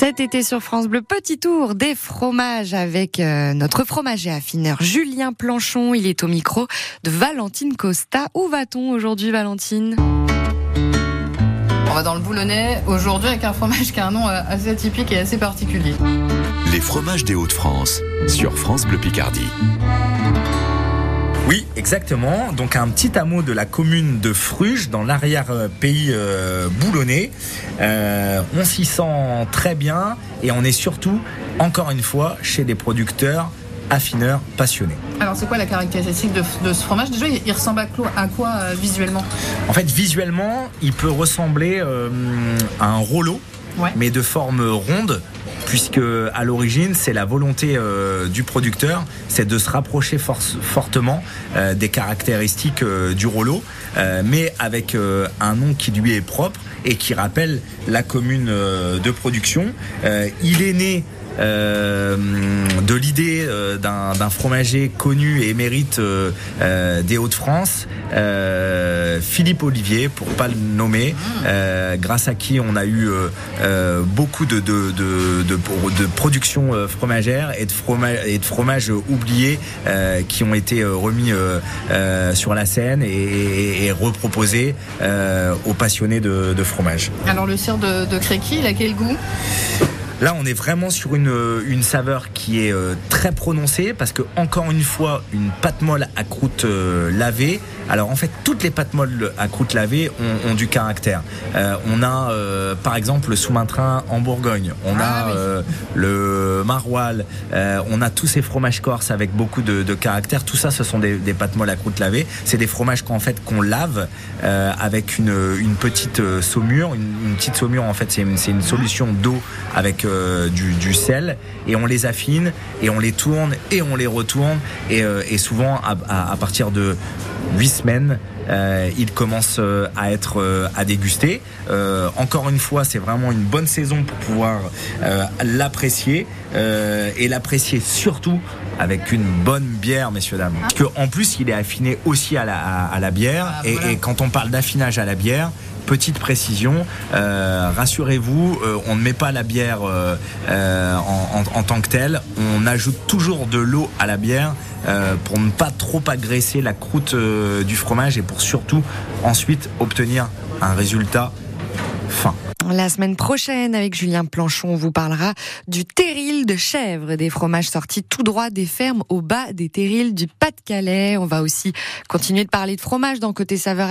Cet été sur France Bleu, petit tour des fromages avec euh, notre fromager affineur Julien Planchon. Il est au micro de Valentine Costa. Où va-t-on aujourd'hui, Valentine? On va dans le Boulonnais aujourd'hui avec un fromage qui a un nom euh, assez atypique et assez particulier. Les fromages des Hauts-de-France sur France Bleu Picardie. Oui, exactement. Donc un petit hameau de la commune de Fruges, dans l'arrière-pays euh, boulonnais. Euh, on s'y sent très bien et on est surtout, encore une fois, chez des producteurs affineurs passionnés. Alors c'est quoi la caractéristique de, de ce fromage? Déjà, il, il ressemble à quoi, à quoi euh, visuellement? En fait, visuellement, il peut ressembler euh, à un rouleau, Ouais. mais de forme ronde. Puisque à l'origine, c'est la volonté euh, du producteur, c'est de se rapprocher fortement euh, des caractéristiques euh, du euh, mais avec un nom qui lui est propre et qui rappelle la commune de production. Il est né euh, de l'idée euh, d'un fromager connu et émérite euh, des Hauts-de-France, Philippe Olivier, pour pas le nommer, grâce à qui on a eu beaucoup de, de, de, de, de production euh, fromagère et de, fromages oubliés qui ont été remis sur la scène et, reproposés aux passionnés de, fromage. Alors le cire de, de Créqui, il a quel goût? Là, on est vraiment sur une, une saveur qui est euh, très prononcée parce que, encore une fois, une pâte molle à croûte euh, lavée. Alors, en fait, toutes les pâtes molles à croûte lavée ont, ont du caractère. Euh, on a, euh, par exemple, le sous-main-train en Bourgogne. On Ah a oui. euh, le maroilles. On a tous ces fromages corses avec beaucoup de, de caractère. Tout ça, ce sont des, des pâtes molles à croûte lavée. C'est des fromages qu'en fait qu'on lave avec une, une petite saumure. Une, une petite saumure, en fait, c'est une, solution d'eau avec du, du sel et on les affine et on les tourne et on les retourne et, et souvent à, à- à partir de 8 semaines euh, il commence euh, à être euh, à déguster. Encore une fois, c'est vraiment une bonne saison pour pouvoir l'apprécier et l'apprécier surtout avec une bonne bière, messieurs dames. Parce que en plus, il est affiné aussi à la, à, à la bière. Ah, et, voilà. et quand on parle d'affinage à la bière, petite précision, euh, rassurez-vous, euh, on ne met pas la bière euh, en, tant que telle. On ajoute toujours de l'eau à la bière pour ne pas trop agresser la croûte du fromage et pour surtout ensuite obtenir un résultat fin. La semaine prochaine, avec Julien Planchon, on vous parlera du terril de chèvre, des fromages sortis tout droit des fermes au bas des terrils du Pas-de-Calais. On va aussi continuer de parler de fromage dans Côté Saveur